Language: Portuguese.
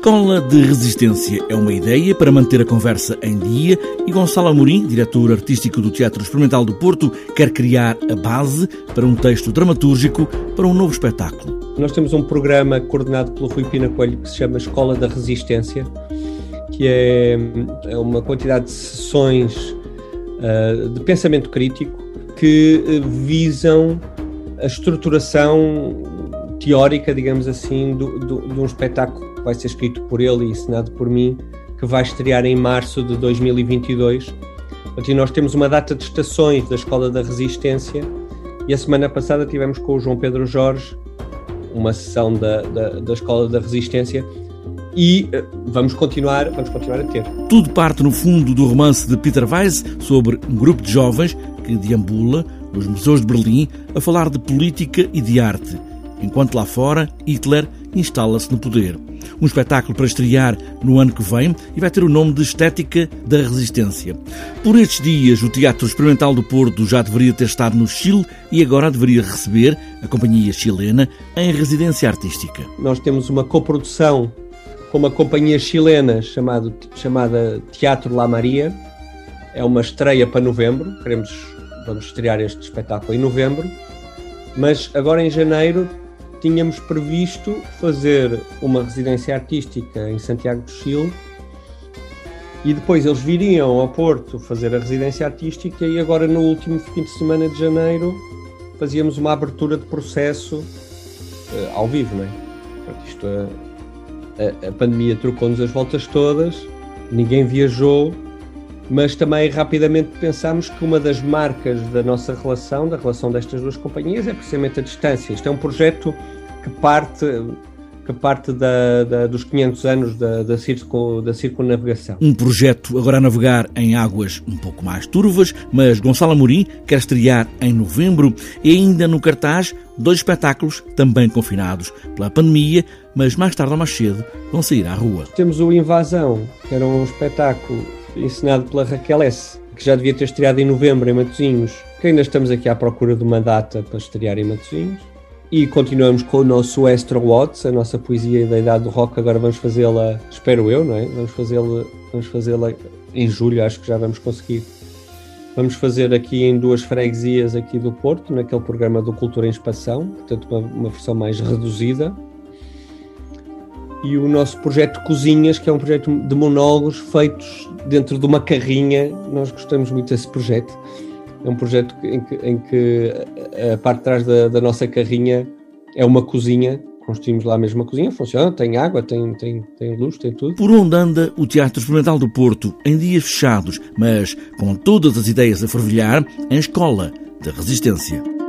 Escola de Resistência é uma ideia para manter a conversa em dia e Gonçalo Amorim, diretor artístico do Teatro Experimental do Porto, quer criar a base para um texto dramatúrgico para um novo espetáculo. Nós temos um programa coordenado pelo Rui Pina Coelho que se chama Escola da Resistência, que é, é uma quantidade de sessões uh, de pensamento crítico que uh, visam a estruturação teórica, digamos assim, de um espetáculo vai ser escrito por ele e ensinado por mim, que vai estrear em março de 2022. Portanto, nós temos uma data de estações da Escola da Resistência e a semana passada tivemos com o João Pedro Jorge uma sessão da, da, da Escola da Resistência e uh, vamos continuar, vamos continuar a ter. Tudo parte no fundo do romance de Peter Weiss sobre um grupo de jovens que deambula nos museus de Berlim a falar de política e de arte Enquanto lá fora, Hitler instala-se no poder. Um espetáculo para estrear no ano que vem e vai ter o nome de Estética da Resistência. Por estes dias, o Teatro Experimental do Porto já deveria ter estado no Chile e agora deveria receber a companhia chilena em residência artística. Nós temos uma coprodução com uma companhia chilena chamado, chamada Teatro La Maria. É uma estreia para novembro. Queremos, vamos estrear este espetáculo em novembro. Mas agora em janeiro tínhamos previsto fazer uma residência artística em Santiago do Chile e depois eles viriam ao Porto fazer a residência artística e agora no último fim de semana de janeiro fazíamos uma abertura de processo uh, ao vivo, não é? Isto, a, a, a pandemia trocou-nos as voltas todas, ninguém viajou, mas também rapidamente pensámos que uma das marcas da nossa relação, da relação destas duas companhias, é precisamente a distância. Isto é um projeto que parte que parte da, da, dos 500 anos da, da, circo, da circunnavegação. Um projeto agora a navegar em águas um pouco mais turvas, mas Gonçalo Amorim quer estrear em novembro e ainda no cartaz dois espetáculos também confinados pela pandemia, mas mais tarde ou mais cedo vão sair à rua. Temos o Invasão, que era um espetáculo ensinado pela Raquel S., que já devia ter estreado em novembro em Matosinhos, que ainda estamos aqui à procura de uma data para estrear em Matosinhos. E continuamos com o nosso Extra Watts, a nossa poesia da idade do rock. Agora vamos fazê-la, espero eu, não é? Vamos fazê-la vamos fazê-la em julho, acho que já vamos conseguir. Vamos fazer aqui em duas freguesias aqui do Porto, naquele programa do Cultura em Expansão, portanto uma, uma versão mais reduzida e o nosso projeto Cozinhas, que é um projeto de monólogos feitos dentro de uma carrinha. Nós gostamos muito desse projeto. É um projeto em que, em que a parte de trás da, da, nossa carrinha é uma cozinha. Construímos lá mesmo uma cozinha, funciona, tem água, tem, tem, tem luz, tem tudo. Por onde anda o Teatro Experimental do Porto, em dias fechados, mas com todas as ideias a fervilhar, em escola da resistência.